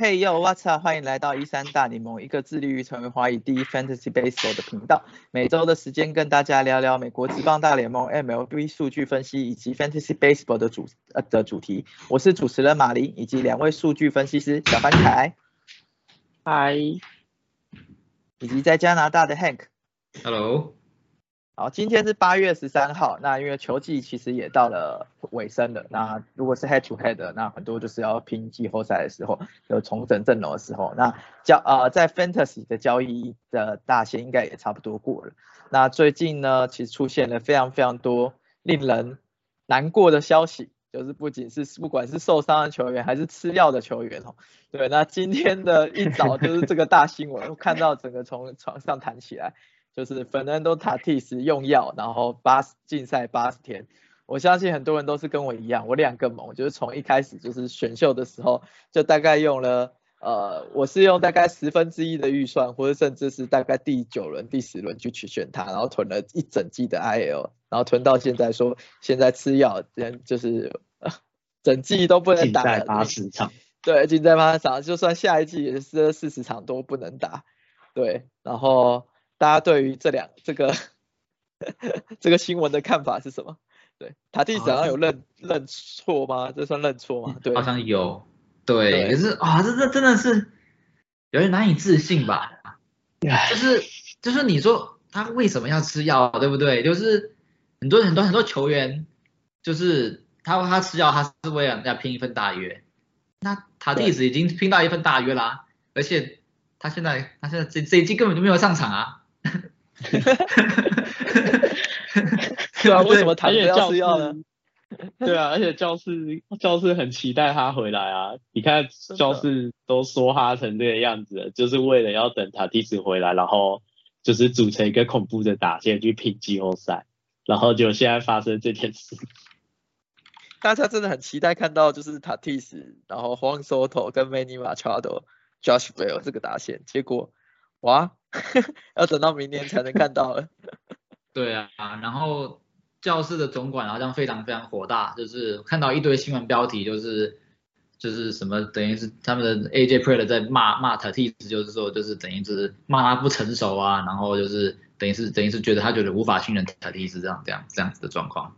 Hey yo，What's up？欢迎来到一三大联盟，一个致力于成为华语第一 Fantasy Baseball 的频道。每周的时间跟大家聊聊美国职棒大联盟 MLB 数据分析以及 Fantasy Baseball 的主呃的主题。我是主持人马林，以及两位数据分析师小凡凯，嗨，以及在加拿大的 Hank。Hello，好，今天是八月十三号，那因为球季其实也到了尾声了，那如果是 head to head 的，那很多就是要拼季后赛的时候，有重整阵容的时候，那交呃在 fantasy 的交易的大限应该也差不多过了。那最近呢，其实出现了非常非常多令人难过的消息，就是不仅是不管是受伤的球员还是吃药的球员哦，对，那今天的一早 就是这个大新闻，我看到整个从床上弹起来。就是 Fernando Tatis 用药，然后八十禁赛八十天。我相信很多人都是跟我一样，我两个猛，就是从一开始就是选秀的时候，就大概用了呃，我是用大概十分之一的预算，或者甚至是大概第九轮、第十轮就去选他，然后囤了一整季的 IL，然后囤到现在说现在吃药，人就是、呃、整季都不能打了，八十场，对，禁在八十场，就算下一季也是四十场都不能打，对，然后。大家对于这两这个 这个新闻的看法是什么？对，塔蒂好像有认认错吗？这算认错吗？对，好像有。对，可是啊，这这真的是有点难以置信吧？就是就是你说他为什么要吃药，对不对？就是很多很多很多球员，就是他他吃药，他是为了要拼一份大约。那塔蒂斯已经拼到一份大约啦，而且他现在他现在这这一季根本就没有上场啊。对啊，为什么他也要吃药呢？对啊，而且教室教室很期待他回来啊！你看教室都说他成这个样子，就是为了要等塔蒂斯回来，然后就是组成一个恐怖的打线去拼季后赛，然后就现在发生这件事。大家真的很期待看到就是塔蒂斯，然后 Juan Soto 跟 Manny Machado、Josh Bell 这个打线，结果哇，要等到明年才能看到了。对啊，然后教室的总管好像非常非常火大，就是看到一堆新闻标题，就是就是什么等于是他们的 AJ Preller 在骂骂 Tatis，就是说就是等于是骂他不成熟啊，然后就是等于是等于是觉得他觉得无法信任 Tatis 这样这样这样子的状况。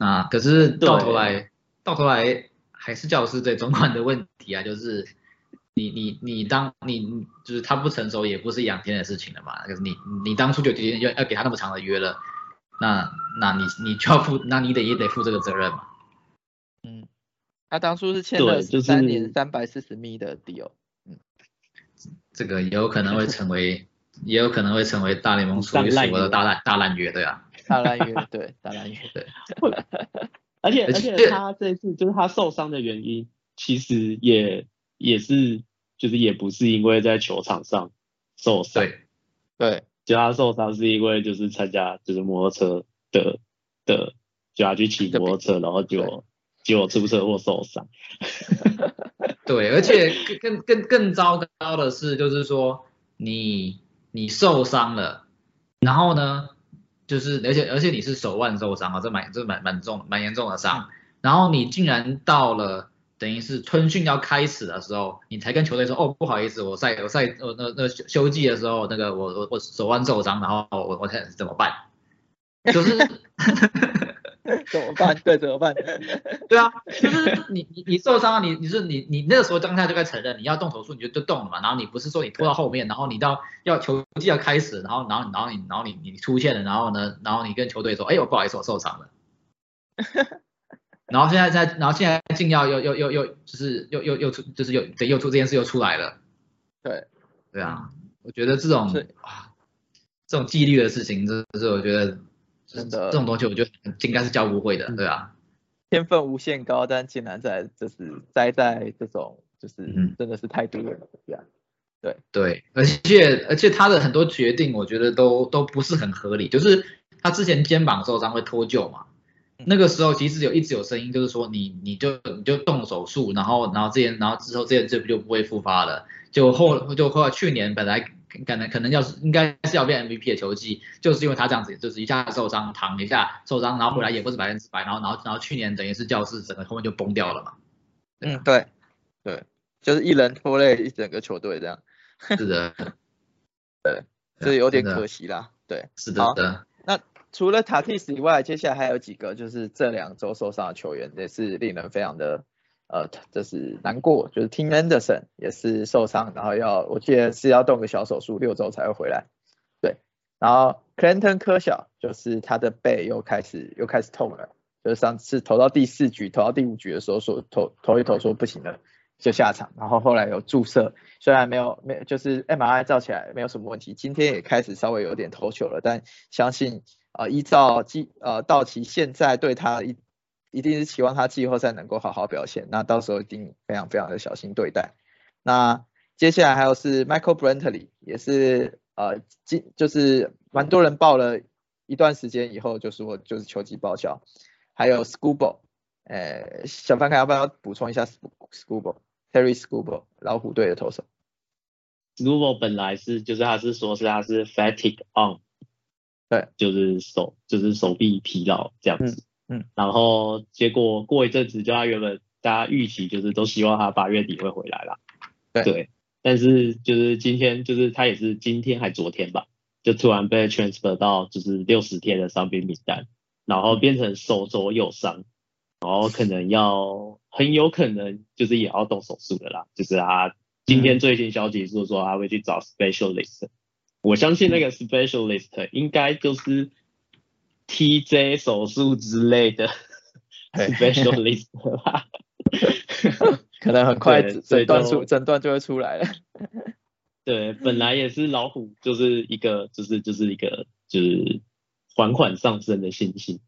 那可是到头来到头来还是教师对总管的问题啊，就是。你你你当你就是他不成熟也不是两天的事情了嘛，就是你你当初就决定要要给他那么长的约了，那那你你就要负，那你得也得负这个责任嘛。嗯，他当初是签了三年三百四十米的 deal，嗯，这个也有可能会成为，也有可能会成为大联盟数一数二的大烂大烂约，对啊，大烂约，对大烂约，对。而且而且他这次就是他受伤的原因，其实也也是。就是也不是因为在球场上受伤，对，对，就他受伤是因为就是参加就是摩托车的的，就他去骑摩托车，然后就结果出车祸受伤。对，而且更更更糟糕的是，就是说你你受伤了，然后呢，就是而且而且你是手腕受伤啊，这蛮这蛮蛮重蛮严重的伤，然后你竟然到了。等于是春训要开始的时候，你才跟球队说，哦，不好意思，我赛我赛我那那休休季的时候，那个我我我手腕受伤，然后我我才怎么办？就是 怎么办？对，怎么办？对啊，就是你你你受伤了，你你是你你那个时候当下就该承认，你要动手术你就就动了嘛，然后你不是说你拖到后面，然后你到要球季要开始，然后然后然后你然后你你出现了，然后呢，然后你跟球队说，哎，我不好意思，我受伤了。然后现在在，然后现在禁药又又又又就是又又又出，就是又对又出这件事又出来了。对，对啊，我觉得这种啊这种纪律的事情，真的是我觉得真的这种东西，我觉得应该是教不会的，对啊。天分无限高，但竟然在就是栽在这种就是真的是太多了，这样。对对，而且而且他的很多决定，我觉得都都不是很合理，就是他之前肩膀受伤会脱臼嘛。那个时候其实有一直有声音，就是说你你就你就动手术，然后然后这件然后之后这件这就不会复发了。就后就后来去年本来可能可能要是应该是要变 MVP 的球技，就是因为他这样子，就是一下受伤，躺一下受伤，然后回来也不是百分之百，然后然后然后去年等于是教室整个后面就崩掉了嘛。嗯，对，对，就是一人拖累一整个球队这样。是的，对，这有点可惜啦。对，是的。那除了塔蒂斯以外，接下来还有几个就是这两周受伤的球员，也是令人非常的。呃，这是难过，就是 Tim Anderson 也是受伤，然后要我记得是要动个小手术，六周才会回来。对，然后 Clinton 科小就是他的背又开始又开始痛了，就是上次投到第四局，投到第五局的时候说投投一投说不行了，就下场，然后后来有注射，虽然没有没就是 MRI 照起来没有什么问题，今天也开始稍微有点头球了，但相信啊依照基呃道奇现在对他一。一定是期望他季后赛能够好好表现，那到时候一定非常非常的小心对待。那接下来还有是 Michael Brantley，也是呃，今就是蛮多人报了一段时间以后就是我就是球季报销。还有 Scuba，呃，小范看要不要补充一下 Scuba，Terry Scuba，老虎队的投手。Scuba 本来是就是他是说是他是 fatigue on，对，就是手就是手臂疲劳这样子。嗯，然后结果过一阵子，就他原本大家预期就是都希望他八月底会回来啦。对，但是就是今天就是他也是今天还昨天吧，就突然被 transfer 到就是六十天的伤病名单，然后变成手肘有伤，然后可能要很有可能就是也要动手术的啦。就是他今天最新消息是说他会去找 specialist，我相信那个 specialist 应该就是。TJ 手术之类的 specialist 吧，可能很快诊断出诊断就会出来了。对，本来也是老虎，就是一个就是就是一个就是缓缓上升的信心。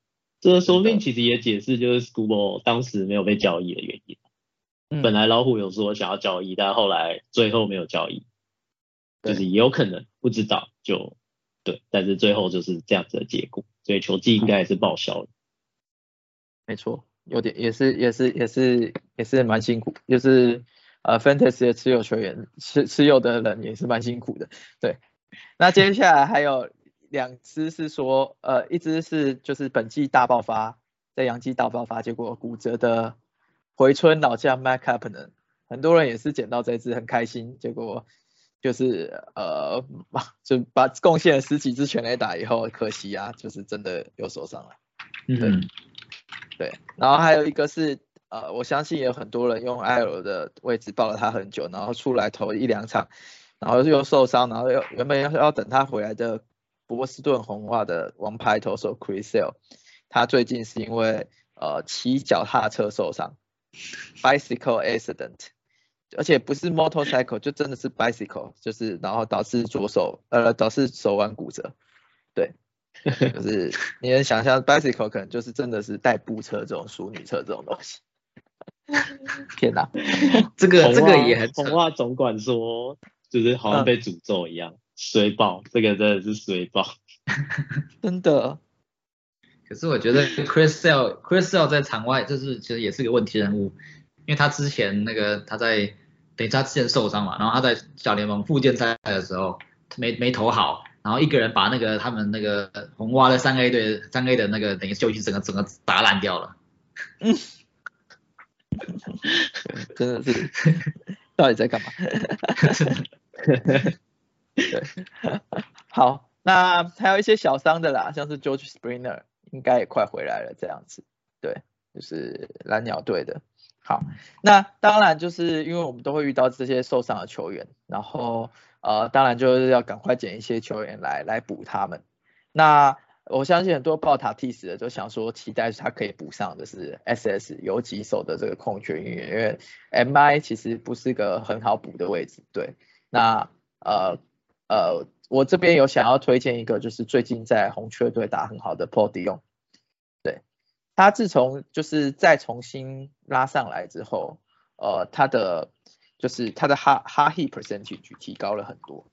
这个说不定其实也解释就是 School 当时没有被交易的原因。本来老虎有说想要交易，但后来最后没有交易，就是也有可能不知道就对，但是最后就是这样子的结果。所以球季应该也是报销了，没错，有点也是也是也是也是蛮辛苦，就是呃，Fantasy 的持有球员持持有的人也是蛮辛苦的，对。那接下来还有两支是说，呃，一支是就是本季大爆发，在阳基大爆发，结果骨折的回春老将 Mac Capner，很多人也是捡到这支很开心，结果。就是呃，就把贡献了十几支全垒打以后，可惜啊，就是真的又受伤了。嗯，对，然后还有一个是呃，我相信有很多人用艾尔的位置抱了他很久，然后出来投一两场，然后又受伤，然后又原本要要等他回来的波士顿红袜的王牌投手 Chris Sale，他最近是因为呃骑脚踏车受伤，bicycle accident。而且不是 motorcycle，就真的是 bicycle，就是然后导致左手呃导致手腕骨折，对，就是你能想象 bicycle 可能就是真的是代步车这种淑女车这种东西。天哪，这个这个也很童话总管说，就是好像被诅咒一样，水爆，这个真的是水爆，真的。可是我觉得 Chris Sale Chris Sale 在场外就是其实也是个问题人物，因为他之前那个他在。等于他之前受伤嘛，然后他在小联盟复健赛的时候没没投好，然后一个人把那个他们那个红蛙的三 A 队三 A 的那个等于休息整个整个打烂掉了。嗯，真的是，到底在干嘛？对，好，那还有一些小伤的啦，像是 George Springer 应该也快回来了这样子，对，就是蓝鸟队的。好，那当然就是因为我们都会遇到这些受伤的球员，然后呃，当然就是要赶快捡一些球员来来补他们。那我相信很多报塔替死的都想说，期待他可以补上的是 SS 有几手的这个空缺，因为 MI 其实不是个很好补的位置。对，那呃呃，我这边有想要推荐一个，就是最近在红雀队打很好的 p o d i o 他自从就是再重新拉上来之后，呃，他的就是他的哈哈 hit percentage 提高了很多。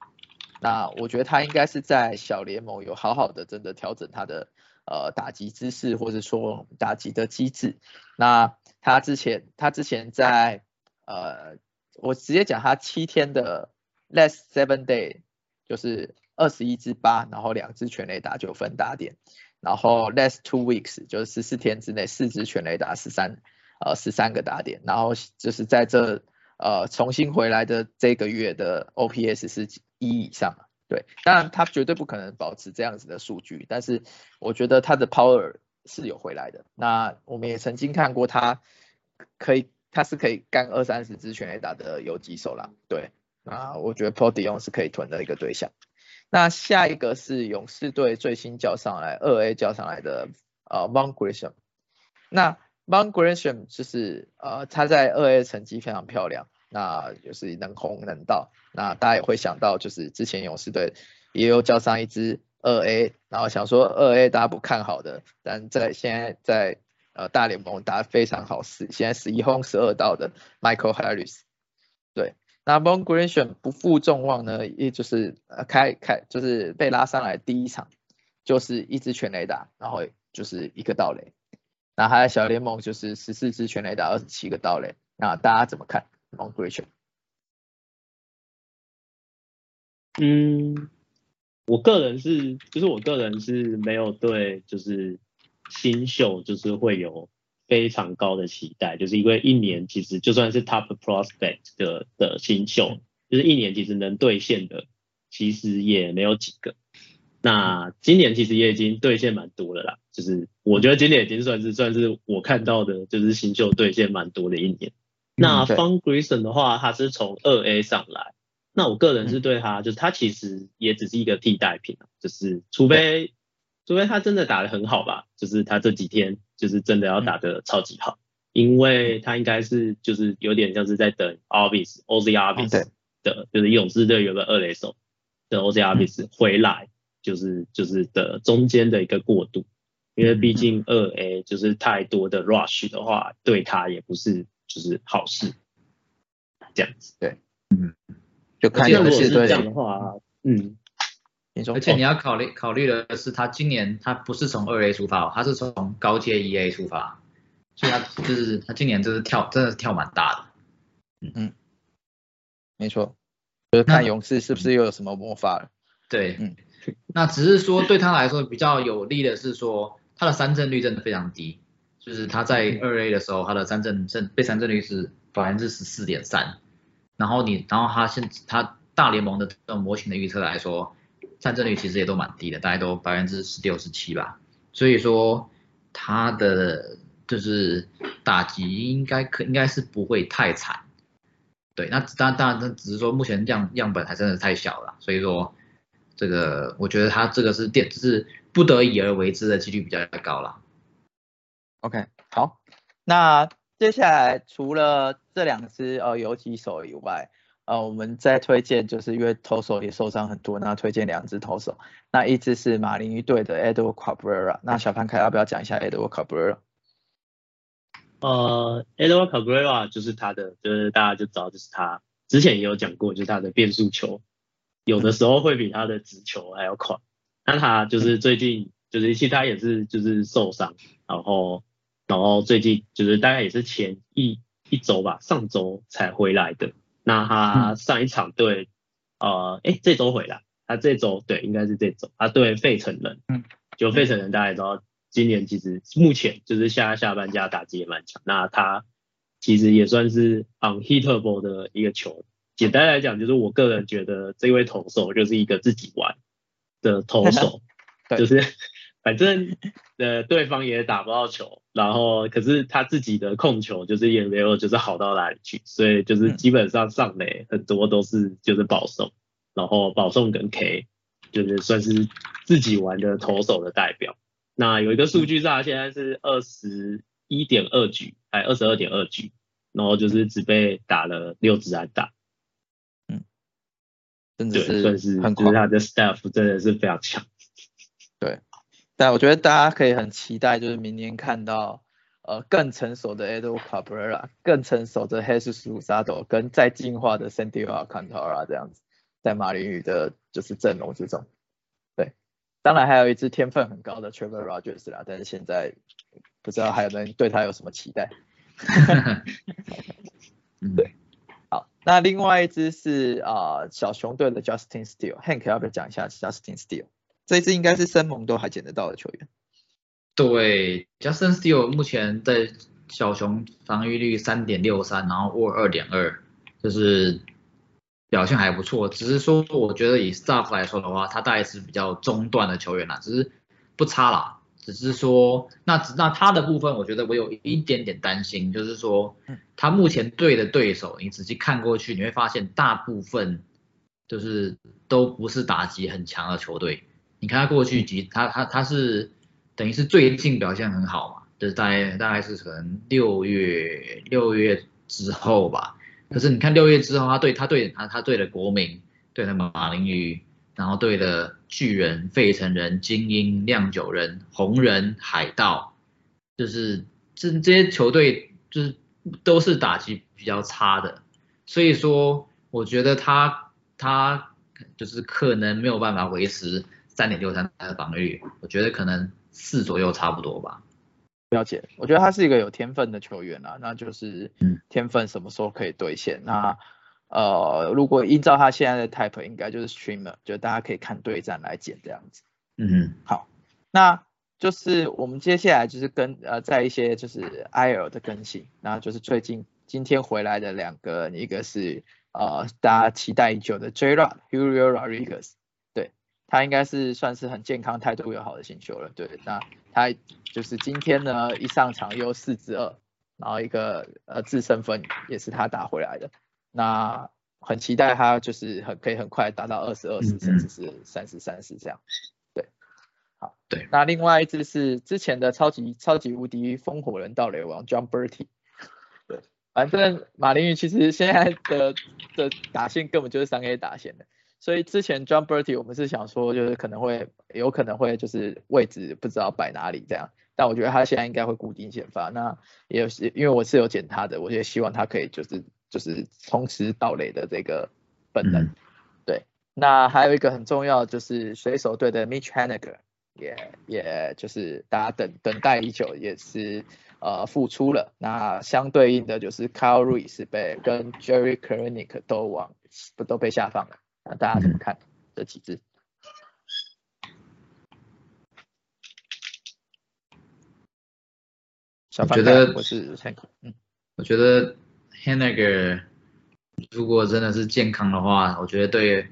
那我觉得他应该是在小联盟有好好的真的调整他的呃打击姿势，或者说打击的机制。那他之前他之前在呃，我直接讲他七天的 last seven day 就是二十一支八，然后两支全垒打九分打点，然后 last two weeks 就是十四天之内四支全垒打十三呃十三个打点，然后就是在这呃重新回来的这个月的 OPS 是一以上，对，当然他绝对不可能保持这样子的数据，但是我觉得他的 power 是有回来的。那我们也曾经看过他可以。他是可以干二三十支全垒打的游击手啦，对，啊，我觉得 Podium 是可以囤的一个对象。那下一个是勇士队最新叫上来二 A 叫上来的呃 Mon Grisham，那 Mon Grisham 就是呃他在二 A 成绩非常漂亮，那就是能红能到，那大家也会想到就是之前勇士队也有叫上一支二 A，然后想说二 A 大家不看好的，但在现在在呃，大联盟打得非常好，是现在十一轰十二道的 Michael Harris，对，那 Mon Grisham 不负众望呢，也就是呃开开就是被拉上来第一场就是一支全垒打，然后就是一个盗垒，那他在小联盟就是十四支全垒打，二十七个盗垒，那大家怎么看 Mon Grisham？嗯，我个人是，就是我个人是没有对，就是。新秀就是会有非常高的期待，就是因为一年其实就算是 top prospect 的的新秀，就是一年其实能兑现的其实也没有几个。那今年其实也已经兑现蛮多了啦，就是我觉得今年已经算是算是我看到的，就是新秀兑现蛮多的一年。那 Fun Grayson 的话，他是从二 A 上来，那我个人是对他，就是他其实也只是一个替代品，就是除非。除非他真的打得很好吧，就是他这几天就是真的要打得超级好，因为他应该是就是有点像是在等 Obis Oz Obis 的，就是勇士队有个二垒手的 Oz Obis 回来，就是就是的中间的一个过渡，因为毕竟二 A 就是太多的 rush 的话，对他也不是就是好事，这样子。对，嗯，就看勇士队这样的话，嗯。而且你要考虑考虑的是，他今年他不是从二 A 出发，哦他是从高阶一 A 出发，所以他就是他今年就是跳真的是跳蛮大的。嗯嗯，没错，就是看勇士是不是又有什么魔法了。对，嗯，那只是说对他来说比较有利的是说，他的三振率真的非常低，就是他在二 A 的时候，他的三振正被三振率是百分之十四点三，然后你然后他现他大联盟的这种模型的预测来说。战争率其实也都蛮低的，大概都百分之十六十七吧。所以说他的就是打击应该可应该是不会太惨。对，那当当然，只是说目前样样本还真的太小了，所以说这个我觉得他这个是电就是不得已而为之的几率比较高了。OK，好，那接下来除了这两只呃游击手以外。呃，我们再推荐，就是因为投手也受伤很多，那推荐两支投手。那一支是马林鱼队的 Edward Cabrera。那小潘凯要不要讲一下 Edward Cabrera？呃，Edward Cabrera 就是他的，就是大家就知道，就是他之前也有讲过，就是他的变速球有的时候会比他的直球还要快。那他就是最近就是其实他也是就是受伤，然后然后最近就是大概也是前一一周吧，上周才回来的。那他上一场对，呃，哎，这周回来，他这周对，应该是这周，他对费城人，嗯，就费城人大家也知道，今年其实目前就是下下半家打击也蛮强，那他其实也算是 unhittable 的一个球，简单来讲就是我个人觉得这位投手就是一个自己玩的投手，就是。反正呃对方也打不到球，然后可是他自己的控球就是也没有就是好到哪里去，所以就是基本上上垒很多都是就是保送，然后保送跟 K 就是算是自己玩的投手的代表。那有一个数据上现在是二十一点二局，哎二十二点二局，然后就是只被打了六支安打，嗯，真的是算是就是他的 staff 真的是非常强，对。但我觉得大家可以很期待，就是明年看到呃更成熟的 Edo Cabrera，更成熟的 Jesus Luzardo，跟再进化的 Sandy Alcantara 这样子，在马林鱼的就是阵容之中。对，当然还有一支天分很高的 Trevor Rogers 啦，但是现在不知道还有人对他有什么期待。对，好，那另外一支是啊、小熊队的 Justin Steele，Hank 要不要讲一下 Justin Steele？这一支应该是生猛都还捡得到的球员。对，Justin Steele 目前在小熊防御率三点六三，然后 WAR 二点二，就是表现还不错。只是说，我觉得以 Staff 来说的话，他大概是比较中段的球员啦，只是不差啦。只是说，那那他的部分，我觉得我有一点点担心，就是说，他目前对的对手，你仔细看过去，你会发现大部分就是都不是打击很强的球队。你看他过去几，他他他是等于是最近表现很好嘛，就是大概大概是可能六月六月之后吧。可是你看六月之后，他对他对他他对了国民，对了马林鱼，然后对了巨人、费城人、精英、酿酒人、红人、海盗，就是这这些球队就是都是打击比较差的，所以说我觉得他他就是可能没有办法维持三点六三的防御，我觉得可能四左右差不多吧。了解，我觉得他是一个有天分的球员啊，那就是嗯天分什么时候可以兑现？那呃，如果依照他现在的 type，应该就是 streamer，就大家可以看对战来剪这样子。嗯好那就是我们接下来就是跟呃在一些就是 IL 的更新，那就是最近今天回来的两个，一个是呃大家期待已久的 J Rod Julio Rodriguez，对他应该是算是很健康、态度又好的新秀了。对，那他就是今天呢一上场又四支二，然后一个呃自身分也是他打回来的，那很期待他就是很可以很快达到二十二十嗯甚至是三十三十这样。对好，对那另外一支是之前的超级超级无敌风火轮盗垒王 John Bertie。对，反正马林鱼其实现在的的打线根本就是三 A 打线的，所以之前 John Bertie 我们是想说就是可能会有可能会就是位置不知道摆哪里这样，但我觉得他现在应该会固定先发。那也有是因为我是有捡他的，我也希望他可以就是就是重拾盗垒的这个本能。嗯对，那还有一个很重要就是水手队的 Mitch Haniger。也也就是大家等等待已久，也是呃复出了。那相对应的就是 Kyle Reese 被跟 Jerry k r e n i k 都往不都被下放了。那大家怎么看这几支？小范我觉得我是 Hank，嗯，我觉得 Haniger 如果真的是健康的话，我觉得对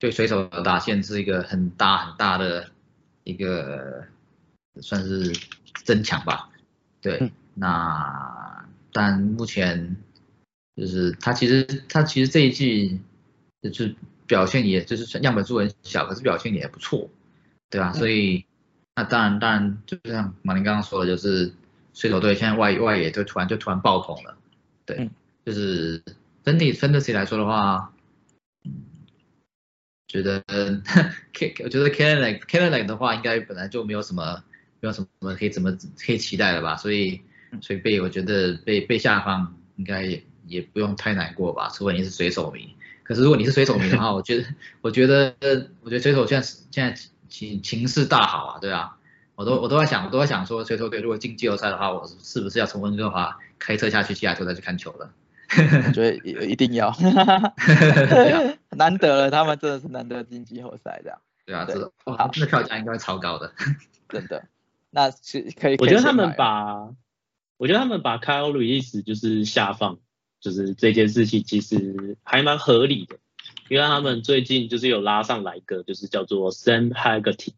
对水手的打线是一个很大很大的一个算是增强吧。对，嗯那但目前就是他其实他其实这一季就是表现也就是样本数很小，可是表现也不错，对吧？嗯所以那当然当然就像马林刚刚说的，就是水手队现在外外野就突然就突然爆棚了，对，嗯就是整体分 fantasy 来说的话，嗯，觉得 K 我觉得 k e n n e k e n n e 的话，应该本来就没有什么没有什么可以怎么可以期待的吧，所以所以被我觉得被被下放应该也也不用太难过吧，除非你是水手迷。可是如果你是水手迷的话，我觉得我觉得我觉得水手现在现在情情势大好啊，对啊，我都我都在想我都在想说水手队如果进季后赛的话，我是不是要从温哥华开车下去西雅图再去看球了？我觉得一一定要，难得了，他们真的是难得进季后赛这样，对啊，对这好哇，那票价应该会超高的。真的。那是可以，我觉得他们把，我觉得他们把 Kyle Reese 就是下放，就是这件事情其实还蛮合理的，因为他们最近就是有拉上来一个，就是叫做 Sam Haggerty，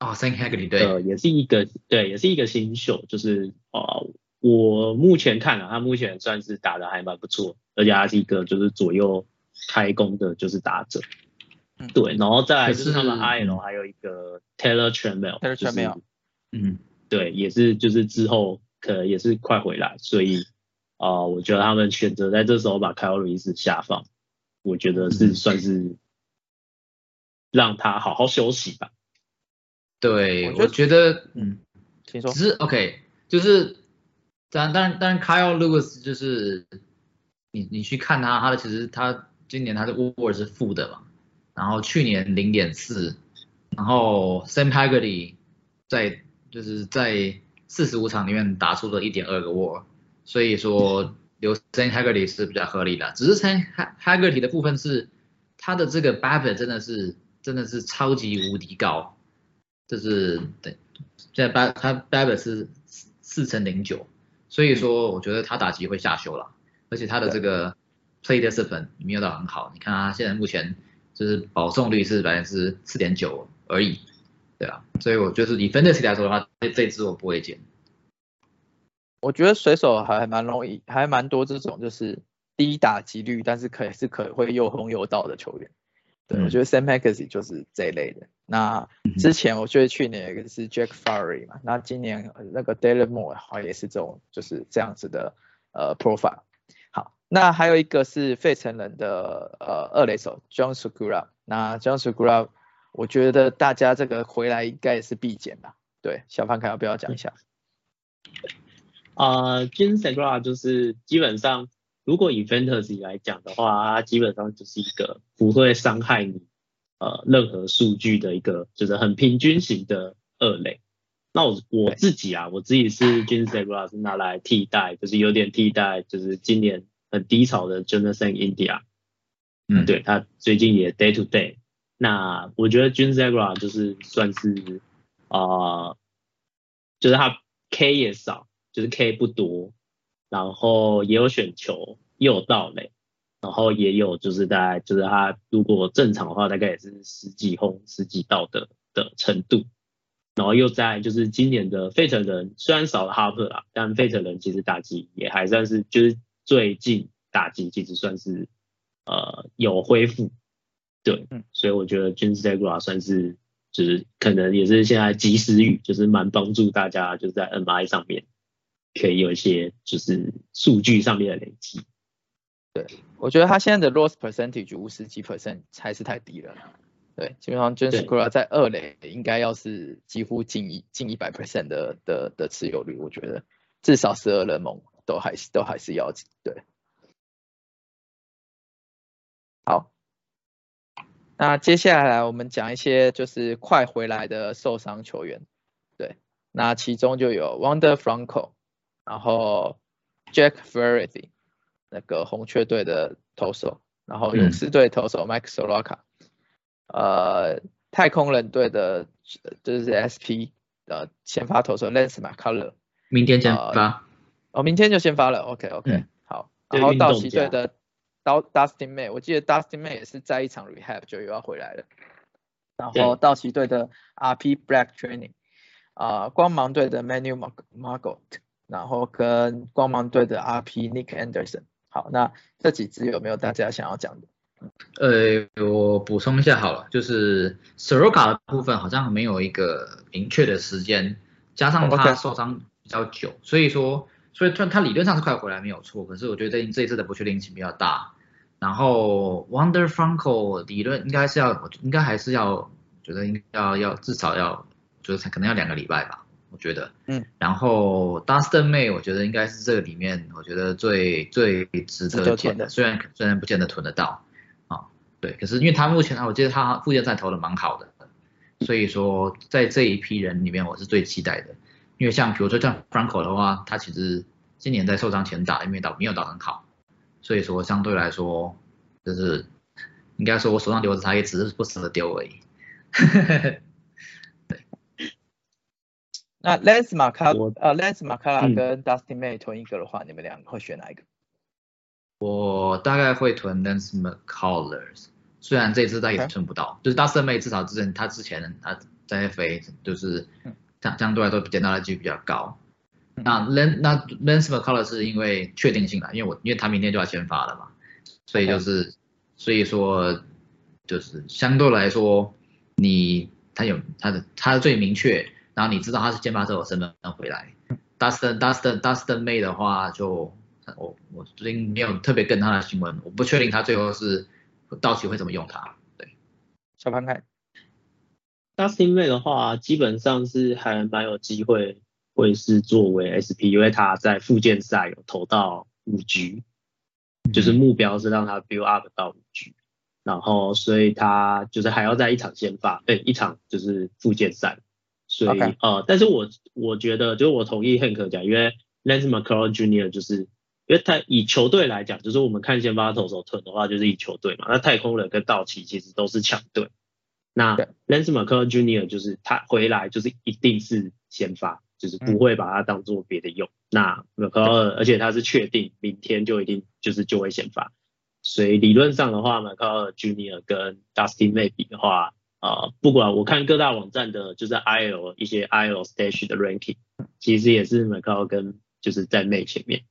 哦，Thank Haggerty 呃，对，也是一个对，也是一个新秀，就是呃，我目前看啊，他目前算是打的还蛮不错，而且他是一个就是左右开弓的，就是打者。嗯对，然后再来就是他们 IL 嗯。还有一个 Taylor Trammell，Taylor 就是 Trammell 嗯，对，也是就是之后可能也是快回来，所以啊、呃我觉得他们选择在这时候把 Kyle Reese 下放，我觉得是嗯算是让他好好休息吧。对，我我觉得，嗯，请说只。是 OK，就是，当然当然当然，Kyle Lewis 就是你你去看他，他的其实他今年他的 WAR 是负的嘛，然后去年零点四，然后 Sam Haggerty 在就是在四十五场里面打出了一点二个 WAR，所以说留 Sam Haggerty 是比较合理的，只是 Sam Haggerty 的部分是他的这个 b a b b i t 真的是真的是超级无敌高，就是对，现在 b 他 b a b b i t 是四乘零九，所以说我觉得他打击会下修了，而且他的这个 play discipline 没有到很好，你看他现在目前就是保送率是百分之四点九而已，对啊，所以我就是以 fantasy 来说的话，这这支我不会捡。我觉得水手还蛮容易，还蛮多这种就是低打击率，但是可以是可会又轰又到的球员。对，我觉得 Sam Maxey 就是这一类的。那之前我觉得去年一个是 Jack Furry 嘛，那今年那个 Dylan Moore 好像也是这种就是这样子的呃 profile。好，那还有一个是费城人的呃二垒手 John Segura，那 John Segura 我觉得大家这个回来应该也是必减吧？对，小潘凯要不要讲一下？啊，Jin Segura 就是基本上，如果以 Fantasy 来讲的话，它基本上就是一个不会伤害你呃任何数据的一个，就是很平均型的二类。那我我自己啊，我自己是 j a n Segura 是拿来替代，就是有点替代，就是今年很低潮的 Jonathan India。嗯，对他最近也 Day to Day。那我觉得 j a n Segura 就是算是啊，就是他 K 也少。就是 K 不多，然后也有选球，也有盗垒，然后也有就是大概就是他如果正常的话，大概也是十几轰十几道的的程度，然后又在就是今年的费城人虽然少了哈珀啦，但费城人其实打击也还算是就是最近打击其实算是呃有恢复，对，所以我觉得 j a n s Degla 算是就是可能也是现在及时雨，就是蛮帮助大家就是在 MI 上面。可以有一些就是数据上面的累积。对，我觉得他现在的 loss percentage 五十几 percent 还是太低了。对，基本上 James c r a 在二垒应该要是几乎近一近一百 percent 的的的持有率，我觉得至少十二人盟都还是都还是要紧。对，好，那接下来我们讲一些就是快回来的受伤球员。对，那其中就有 Wonder Franco。然后 Jack Flaherty 那个红雀队的投手，然后勇士队投手 Mike Soroka，呃，太空人队的就是 SP 的先发投手 Lance McCullers，明天先发，哦，明天就先发了，OK OK，好，然后道奇队的 Dustin May，我记得 Dustin May 也是在一场 rehab 就又要回来了，然后道奇队的 RP Black Training，啊，光芒队的 Manu Margot。然后跟光芒队的 RP Nick Anderson，好，那这几支有没有大家想要讲的？呃，我补充一下好了，就是 Soroka 的部分好像没有一个明确的时间，加上他受伤比较久，所以说，所以他他理论上是快回来没有错，可是我觉得这这一次的不确定性比较大。然后 Wonder Franco 理论应该是要，应该还是要，觉得应该要要至少要，就是可能要两个礼拜吧。我觉得，嗯，然后 Dustin May，我觉得应该是这个里面，我觉得最最值得囤的，虽然虽然不见得囤得到，啊，对，可是因为他目前我记得他附件赛投的蛮好的，所以说在这一批人里面，我是最期待的，因为像比如说像 Franco 的话，他其实今年在受伤前打，因为打没有打很好，所以说相对来说，就是应该说我手上留着他，也只是不舍得丢而已。那 Lance 马卡呃 Lance 马卡拉跟 Dustin May 囤一个的话，你们两个会选哪一个？我大概会囤 Lance McCullers，虽然这次他也存不到，就是 Dustin May 至少之前他之前他在 FA 就是相相对来说捡到的几率比较高。那 Lance 那 Lance McCullers 是因为确定性的，因为我因为他明天就要先发了嘛，所以就是所以说就是相对来说你他有他的他最明确。然后你知道他是先发之后身份回来，Dustin Dustin Dustin May 的话就我我最近没有特别跟他的新闻，我不确定他最后是到期会怎么用他。对，小潘看，Dustin May 的话基本上是还蛮有机会会是作为 SP，因为他在附件赛有投到五局，就是目标是让他 build up 到五局，然后所以他就是还要在一场先发，对，一场就是附件赛。所以呃，但是我我觉得，就是我同意 Hank 讲，因为 Lance McCullers Jr. 就是因为他以球队来讲，就是我们看先发投手屯的话，就是以球队嘛。那太空人跟道奇其实都是强队。那 Lance McCullers Jr. 就是他回来就是一定是先发，就是不会把它当做别的用。那 McCullers 而且他是确定明天就一定就是就会先发，所以理论上的话，McCullers Jr. 跟 Dustin May 比的话，呃，不管我看各大网站的，就是 I/O 一些 I/O Stage 的 Ranking，其实也是 McCullers 跟就是在 May 前面。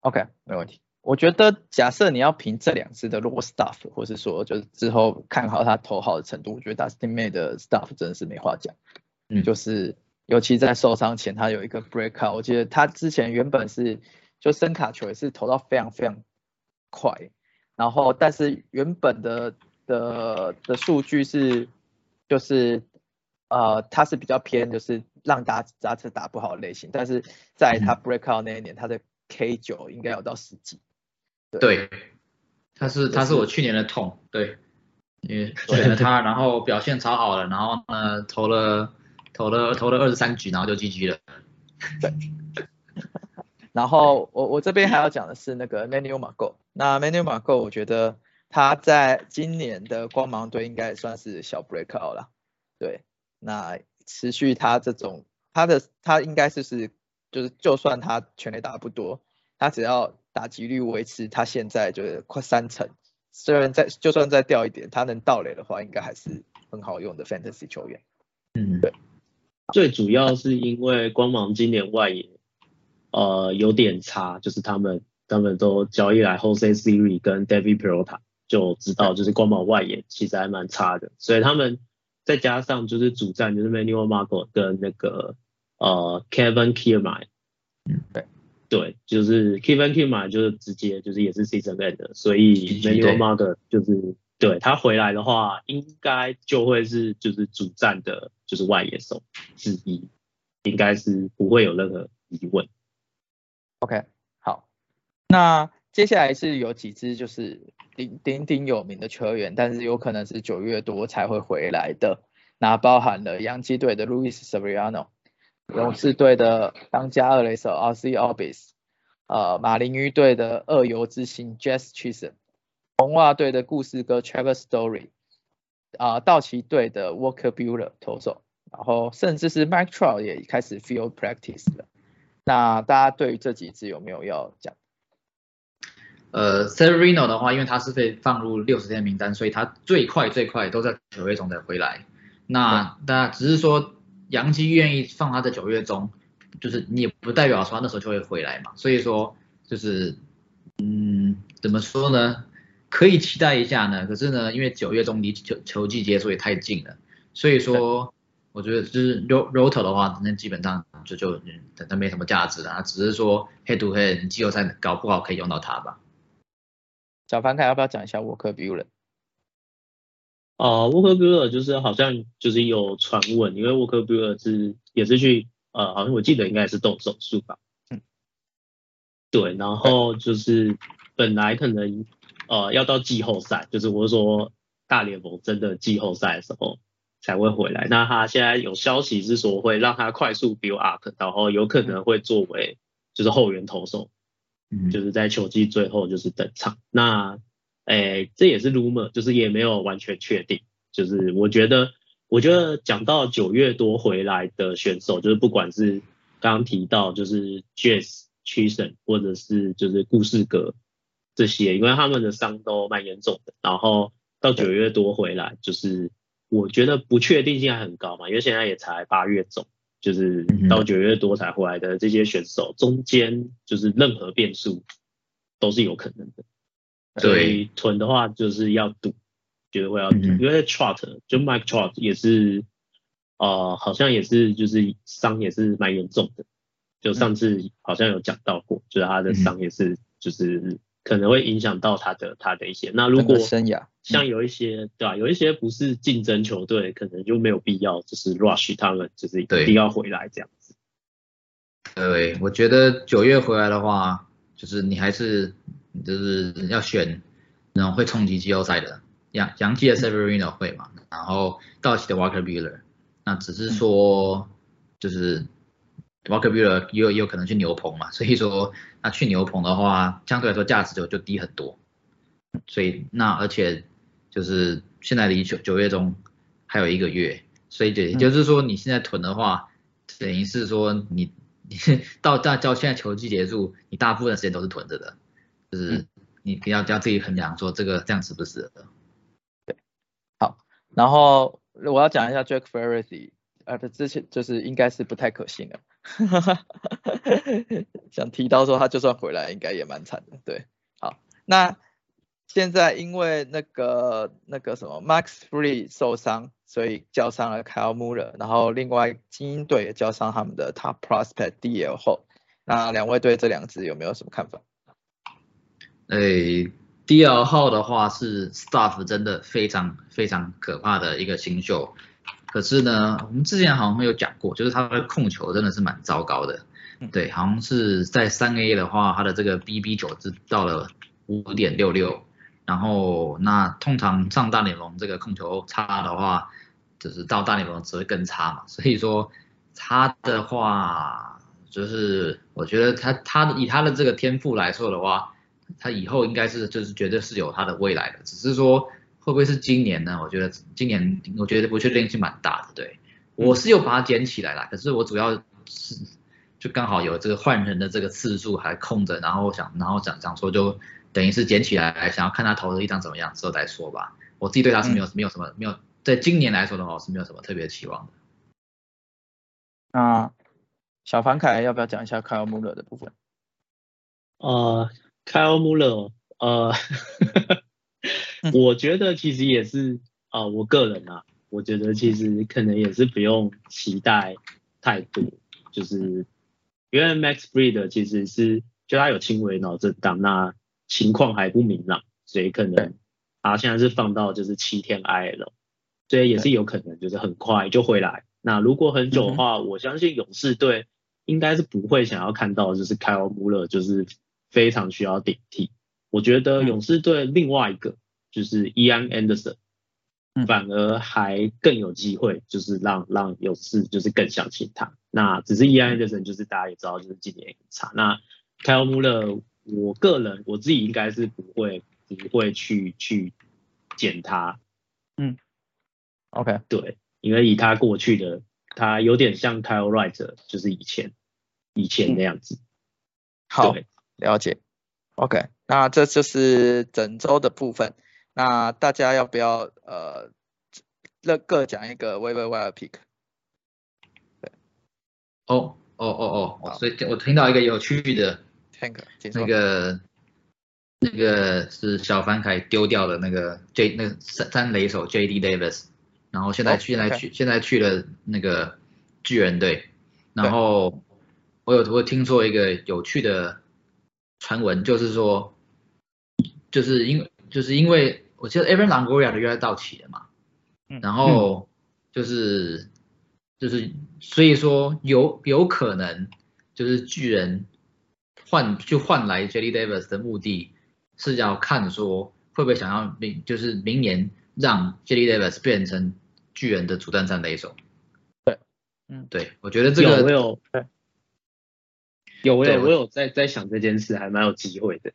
OK，没问题。我觉得假设你要凭这两支的 raw stuff，或是说就是之后看好他投好的程度，我觉得 Dustin May 的 stuff 真的是没话讲。嗯，就是尤其在受伤前，他有一个 breakout，我记得他之前原本是就声卡球也是投到非常非常快，然后但是原本的的的数据是就是呃他是比较偏就是让打杂志打不好的类型，但是在他 breakout 那一年，他的 K 九应该有到十几。对，他是他是我去年的痛，对，因为 选了他，然后表现超好了，然后呢投了投了投了二十三局，然后就 GG 了。对，然后我我这边还要讲的是那个 Manuel Margot，那 Manuel Margot 我觉得他在今年的光芒队应该也算是小 breakout 了，对，那持续他这种他的他应该是是就是就算他全垒打不多，他只要打击率维持，他现在就是快三成。虽然再就算再掉一点，他能盗垒的话，应该还是很好用的 fantasy 球员。嗯，对。最主要是因为光芒今年外野呃有点差，就是他们他们都交易来 Jose Siri 跟 David Peralta，就知道就是光芒外野其实还蛮差的，所以他们再加上就是主战就是 Manuel Marco 跟那个呃 Kevin Kiermaier。嗯，对。对，就是 Kevin Kim 嘛，就是直接就是也是 season end，所以 Manuel Mark 就是对他回来的话，应该就会是就是主战的，就是外野手之一，应该是不会有任何疑问。OK，好，那接下来是有几支就是鼎鼎鼎有名的球员，但是有可能是九月多才会回来的，那包含了洋基队的 Louis Severiano。勇士队的当家二垒手 R.C. Albis，呃，马林鱼队的二游之星 Jess Chisholm，红袜队的故事哥 Travis Story，啊，道奇队的 Walker Buehler 投手，然后甚至是 Mike Trout 也开始 field practice 了。那大家对于这几支有没有要讲？呃，Severino 的话，因为他是被放入六十天名单，所以他最快最快都在九月中才回来。那大家只是说。杨基愿意放他在九月中，就是你也不代表说他那时候就会回来嘛，所以说就是，嗯，怎么说呢？可以期待一下呢。可是呢，因为九月中离球球季结束也太近了，所以说我觉得就是 Roto 的话，那基本上就就他没什么价值啊，只是说 Head to Head 季后赛搞不好可以用到他吧。小凡看要不要讲一下沃克比尔？呃，沃克比尔就是好像就是有传闻，因为沃克比尔是也是去呃，好像我记得应该是动手术吧。嗯。对，然后就是本来可能呃要到季后赛，就是我说大联盟真的季后赛的时候才会回来。那他现在有消息是说会让他快速 build up，然后有可能会作为就是后援投手，就是在球季最后就是登场。那哎，这也是 rumor，就是也没有完全确定。就是我觉得，我觉得讲到九月多回来的选手，就是不管是刚刚提到就是 Jazz Chison 或者是就是故事格这些，因为他们的伤都蛮严重的，然后到九月多回来，就是我觉得不确定性还很高嘛，因为现在也才八月中，就是到九月多才回来的这些选手，中间就是任何变数都是有可能的。所以囤的话就是要赌，觉得会要赌，因为 Trout 就 Mike Trout 也是，呃，好像也是就是伤也是蛮严重的，就上次好像有讲到过，就是他的伤也是就是可能会影响到他的他的一些。那如果生涯像有一些对吧，有一些不是竞争球队，可能就没有必要就是 rush 他们，就是一定要回来这样子。对，我觉得九月回来的话，就是你还是。就是要选那种会冲击季后赛的，杨杨基的 Severino 会嘛，然后道奇的 Walker Buehler，那只是说就是 Walker Buehler 也有也有可能去牛棚嘛，所以说那去牛棚的话，相对来说价值就就低很多。所以那而且就是现在离九九月中还有一个月，所以也就是说你现在囤的话，等于是说你你到到到现在球季结束，你大部分时间都是囤着的，就是你要要自己衡量说这个这样值不值得。对，好，然后我要讲一下 Jack f e r r i s 呃，之前就是应该是不太可信的，想提到说他就算回来，应该也蛮惨的。对，好，那现在因为那个那个什么 Max Free 受伤，所以叫上了 Kyle Muller，然后另外精英队也叫上他们的 Top Prospect DL 后，那两位对这两支有没有什么看法？诶，DL 号的话是 Staff 真的非常非常可怕的一个新秀。可是呢，我们之前好像有讲过，就是他的控球真的是蛮糟糕的。对，好像是在三 A 的话，他的这个 BB 九是到了五点六六，然后那通常上大联盟这个控球差的话，就是到大联盟只会更差嘛。所以说他的话，就是我觉得他他以他的这个天赋来说的话，他以后应该是就是绝对是有他的未来的，只是说。会不会是今年呢？我觉得今年我觉得不确定性蛮大的。对我是又把它捡起来了，可是我主要是 就刚好有这个换人的这个次数还空着，然后想然后想想说就等于是捡起来，想要看他投的一张怎么样之后再说吧。我自己对他是没有没有什么没有在今年来说的话，我是没有什么特别期望的。那小凡凯要不要讲一下 Kyle Muller 的部分？呃，Kyle Muller，呃。我觉得其实也是啊，我个人啊，我觉得其实可能也是不用期待太多，就是因为 Max Breed 其实是就他有轻微脑震荡，那情况还不明朗，所以可能啊现在是放到就是七天 IL，所以也是有可能就是很快就回来。那如果很久的话，我相信勇士队应该是不会想要看到就是 Kyle Muller 就是非常需要顶替。我觉得勇士队另外一个。就是 Ian Anderson，反而还更有机会，就是让让勇士就是更相信他。那只是 Ian Anderson，就是大家也知道，就是今年很差。那 Kyle Muller，我个人我自己应该是不会不会去去捡他。嗯，OK，对，因为以他过去的，他有点像 Kyle Wright，就是以前以前那样子。好，了解。OK，那这就是整周的部分。那大家要不要呃，各各讲一个 Waiver Wire Pick？对，哦哦哦哦，所以我听到一个有趣的，Tank，那个那个是小凡凯丢掉的那个 J 那三三雷手 J D Davis，然后现在现在去现在去了那个巨人队，然后我有我听说一个有趣的传闻，就是说，就是因为。就是因为我记得 Evan Longoria 的约到期了嘛，然后就是就是所以说有有可能就是巨人换就换来 Jelly Davis 的目的是要看说会不会想要明就是明年让 Jelly Davis 变成巨人的主战三垒手。对，嗯，对，我觉得这个有有有我有我有在在想这件事，还蛮有机会的。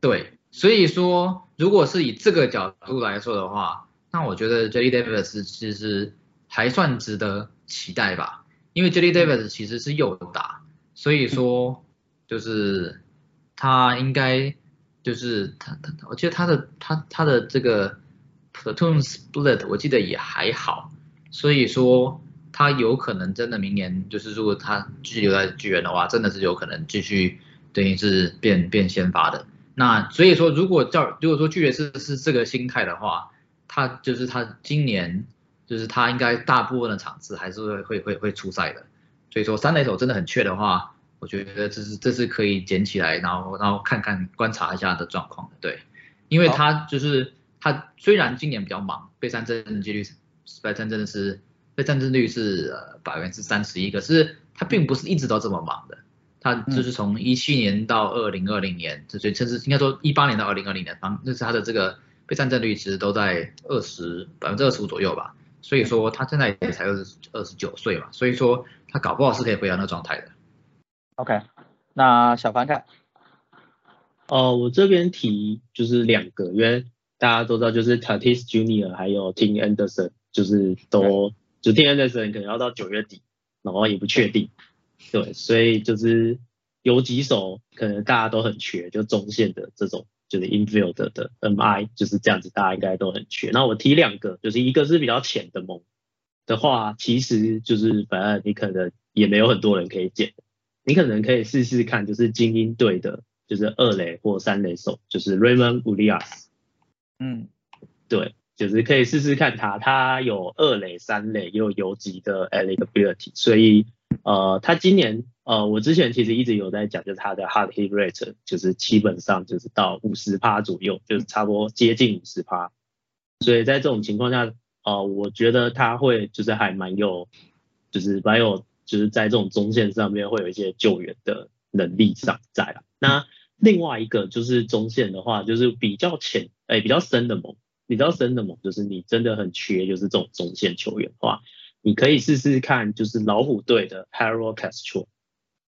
对。所以说，如果是以这个角度来说的话，那我觉得 Jelly Davis 其实还算值得期待吧。因为 Jelly Davis 其实是右打，所以说就是他应该就是他他，我记得他的他他的这个 platoon split 我记得也还好，所以说他有可能真的明年就是如果他继续留在巨人的话，真的是有可能继续等于是变变先发的。那所以说，如果叫如果说巨人是是这个心态的话，他就是他今年就是他应该大部分的场次还是会会会会出赛的。所以说三垒手真的很缺的话，我觉得这是这是可以捡起来，然后然后看看观察一下的状况的。对，因为他就是他虽然今年比较忙，被三振的几率被三振的是被三振率是呃百分之三十一，可是他并不是一直都这么忙的。他就是从一七年到二零二零年，这甚至应该说一八年到二零二零年，方那是他的这个被战胜率其实都在二十百分之二十五左右吧。所以说他现在也才二十二十九岁嘛，所以说他搞不好是可以回到那状态的。OK，那小凡看。哦，我这边提就是两个，因为大家都知道，就是 Tatis Junior 还有 Tim Anderson，就是都就 Tim Anderson 可能要到九月底，然后也不确定，对，所以就是有几手可能大家都很缺，就中线的这种就是 infield 的 MI 就是这样子，大家应该都很缺。那我提两个，就是一个是比较浅的盟的话，其实就是反正你可能也没有很多人可以捡，你可能可以试试看，就是精英队的。就是二垒或三垒手，就是 Raymond Urias，嗯，对，就是可以试试看他，他有二垒、三垒，又有游击的 eligibility，所以呃，他今年呃，我之前其实一直有在讲，就是他的 hard hit rate，就是基本上就是到五十趴左右，就是差不多接近五十趴，所以在这种情况下，呃，我觉得他会就是还蛮有，就是蛮有，就是在这种中线上面会有一些救援的能力上在啊，那。另外一个就是中线的话，就是比较浅，哎，比较深的盟，比较深的盟，就是你真的很缺，就是这种中线球员的话，你可以试试看，就是老虎队的 Harold Castro。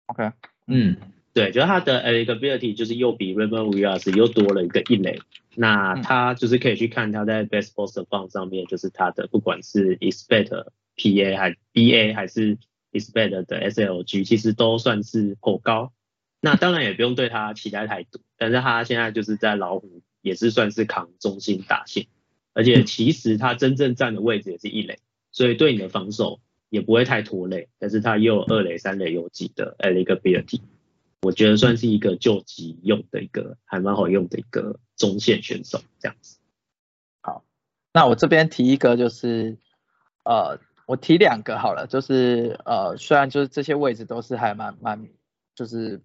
OK，嗯，对，就是他的 eligibility 就是又比 Raymond Urias 又多了一个一垒，那他就是可以去看他在 Baseball Fund 上面，就是他的不管是 expect PA 还 BA 还是 expect 的 SLG，其实都算是颇高。那当然也不用对他期待太多，但是他现在就是在老虎也是算是扛中心打线，而且其实他真正站的位置也是一垒，所以对你的防守也不会太拖累。但是他又二垒、三垒有几的 eligibility，我觉得算是一个救急用的一个还蛮好用的一个中线选手这样子。好，那我这边提一个就是，呃，我提两个好了，就是呃，虽然就是这些位置都是还蛮蛮就是。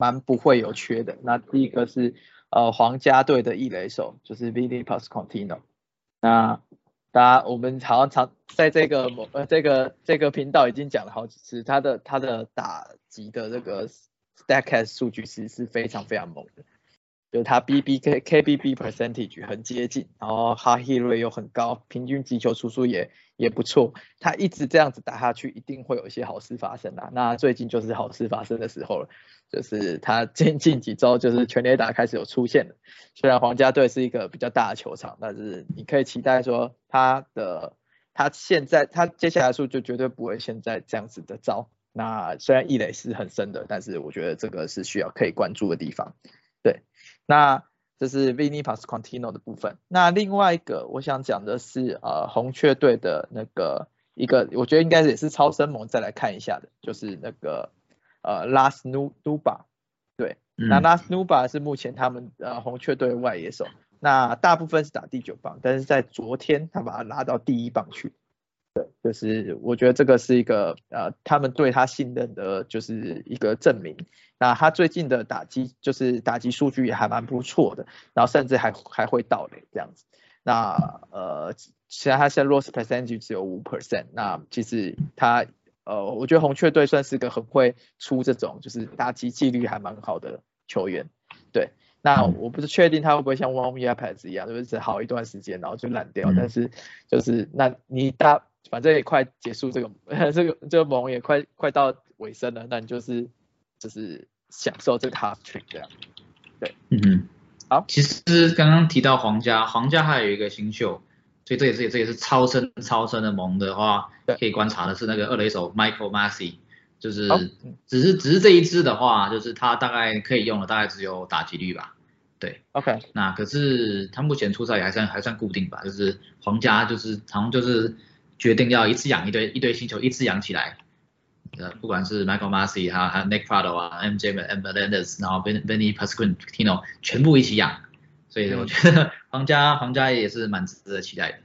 蛮不会有缺的。那第一个是呃皇家队的一垒手，就是 Vinny Pasquantino。那大家我们好像常在这个某呃这个这个频道已经讲了好几次，他的他的打击的这个 Stacks 数据其实是非常非常猛的。就他 B B K K B B percentage 很接近，然后 h a r Hit Rate 又很高，平均击球出数也也不错。他一直这样子打下去，一定会有一些好事发生啊。那最近就是好事发生的时候了，就是他近 近几周就是全垒打开始有出现了。虽然皇家队是一个比较大的球场，但是你可以期待说他的他现在他接下来数就绝对不会现在这样子的糟。那虽然异垒是很深的，但是我觉得这个是需要可以关注的地方。对。那这是 Vinny Pasquantino 的部分。那另外一个我想讲的是，呃，红雀队的那个一个，我觉得应该也是超生盟再来看一下的，就是那个呃 Last Nuba。对，那 Last Nuba 是目前他们呃红雀队外野手，那大部分是打第九棒，但是在昨天他把他拉到第一棒去。就是我觉得这个是一个呃，他们对他信任的，就是一个证明。那他最近的打击，就是打击数据也还蛮不错的，然后甚至还还会盗垒这样子。那呃，虽然他现在 loss percentage 只有五 percent，那其实他呃，我觉得红雀队算是个很会出这种就是打击纪律还蛮好的球员。对，那我不是确定他会不会像 Warm Up Pads 一样，就是好一段时间然后就烂掉，但是就是那你打。反正也快结束这个 这个这个盟也快快到尾声了，那你就是就是享受这个 half trick 这样。对，嗯哼，好，其实刚刚提到皇家，皇家还有一个新秀，所以这也是这也是超深超深的盟的话，可以观察的是那个二垒手 Michael Massey，就是只是只是这一支的话，就是他大概可以用的大概只有打击率吧。对，OK，那可是他目前出赛也还算还算固定吧，就是皇家就是好像就是。决定要一次养一堆一堆星球，一次养起来。呃，不管是 Michael Massey 还有还有 Nick Prado 啊，MJ M Melendez，然后 Benny p a s q u i n t i n o 全部一起养，所以我觉得 皇家皇家也是蛮值得期待的。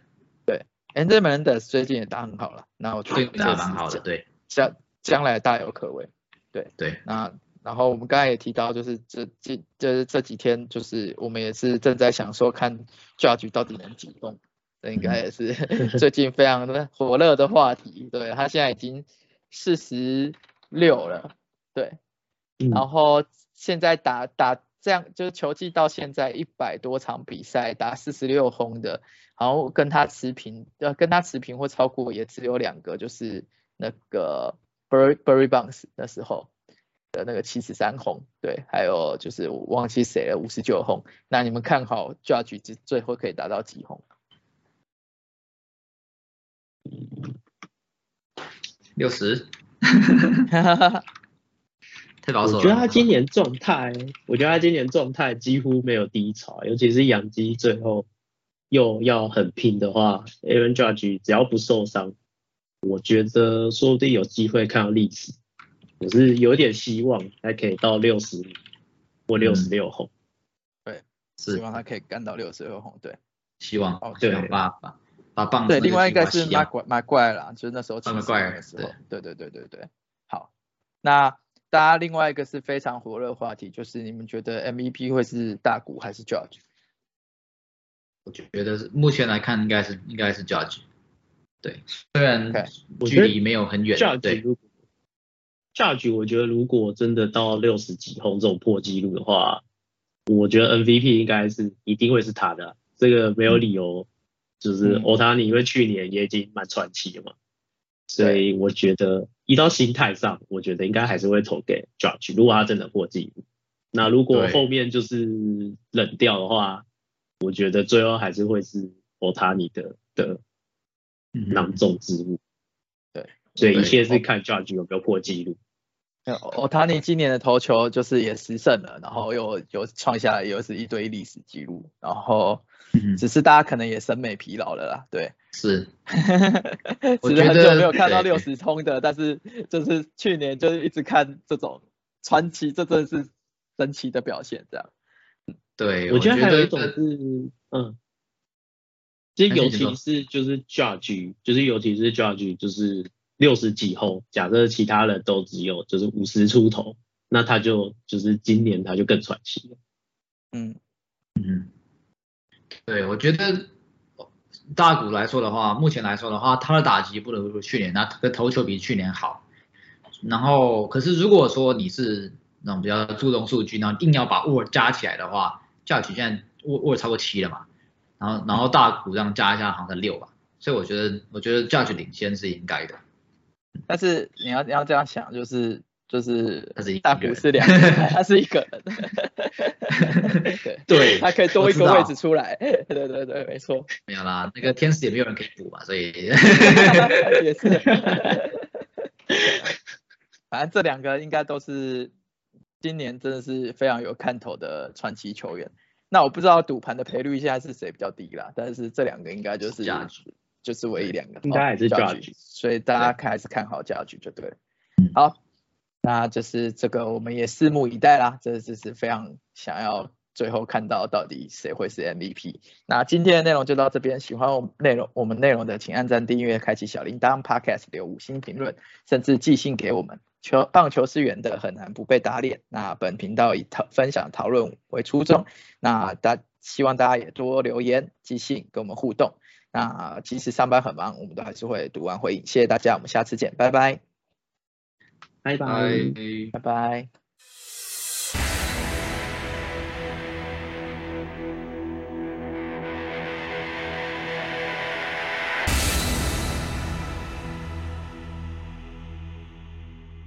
对，MJ Melendez 最近也打很好了，那我觉得打蛮好的，对，将将来大有可为。对对，那然后我们刚才也提到，就是这这就是这几天，就是我们也是正在想说，看 Judge 到底能几动。应该也是 最近非常的火热的话题，对他现在已经四十六了，对，然后现在打打这样就是球季到现在一百多场比赛打四十六轰的，然后跟他持平，呃跟他持平或超过也只有两个，就是那个 Berry Berry Bonds 那时候，的那个七十三轰，对，还有就是我忘记谁了五十九轰。那你们看好 Judge 最最后可以达到几轰？六十，太保守了。我觉得他今年状态，我觉得他今年状态几乎没有低潮，尤其是养鸡最后又要很拼的话，Aaron Judge 只要不受伤，我觉得说不定有机会看到历史。我是有点希望还可以到六十或六十六轰。对，是希望他可以干到六十六轰。对，希望哦对把把把棒子对，另外一个是计划洗掉马怪马怪啦，就是那时候马骑怪士的时候，对对对对对。好，那大家另外一个是非常火热的话题，就是你们觉得 MVP 会是大股还是 Judge？我觉得是目前来看应该是应该是 Judge，对，虽然距离没有很远，Judge 对，如果 Judge 我觉得如果真的到六十几轰这种破纪录的话，我觉得 MVP 应该是一定会是他的啊，这个没有理由。就是嗯欧塔尼，因为去年也已经蛮传奇的嘛，所以我觉得一到心态上，我觉得应该还是会投给 Judge。如果他真的破纪录，那如果对后面就是冷掉的话，我觉得最后还是会是欧塔尼的的嗯囊中之物。对，所以一切是看 Judge 有没有破纪录。欧塔尼今年的投球就是也十胜了，然后又又创下又是一堆历史记录，然后嗯只是大家可能也审美疲劳了啦，对，是，我只是很久觉得没有看到六十冲的，但是就是去年就是一直看这种传奇，这真的是神奇的表现，这样。对，我觉得还有一种是，嗯，其实尤其是就是 Judge，就是尤其是 Judge，就是六十几后，假设其他人都只有就是五十出头，那他就就是今年他就更传奇了。嗯，嗯，对，我觉得大谷来说的话，目前来说的话，他的打击不能如去年，那的投球比去年好。然后，可是如果说你是那种比较注重数据，然后硬要把 WAR 加起来的话，价值现在 WAR WAR 超过七了嘛，然后然后大谷这样加一下好像才六吧，所以我觉得我觉得价值领先是应该的。但是你要你要这样想，就是就是他是大谷人是两个，他是一个人，对，对他可以多一个位置出来，对对对，没错，没有啦，那个天使也没有人可以补嘛，所以也是。反正这两个应该都是今年真的是非常有看头的传奇球员。那我不知道赌盘的赔率现在是谁比较低啦，但是这两个应该就是 Judge 就是唯一两个，应该还是哦 Judge 所以大家看还是看好 Judge 就对了嗯。好，那就是这个我们也拭目以待啦，这就是非常想要最后看到到底谁会是 MVP。那今天的内容就到这边，喜欢我们内容我们内容的，请按赞、订阅、开启小铃铛，Podcast 留五星评论，甚至寄信给我们。球棒球是圆的，很难不被打脸。那本频道以讨分享讨论为初衷，那大希望大家也多留言、寄信跟我们互动。那即使上班很忙，我们都还是会读完回应。谢谢大家，我们下次见，拜拜，拜拜。哎。拜拜。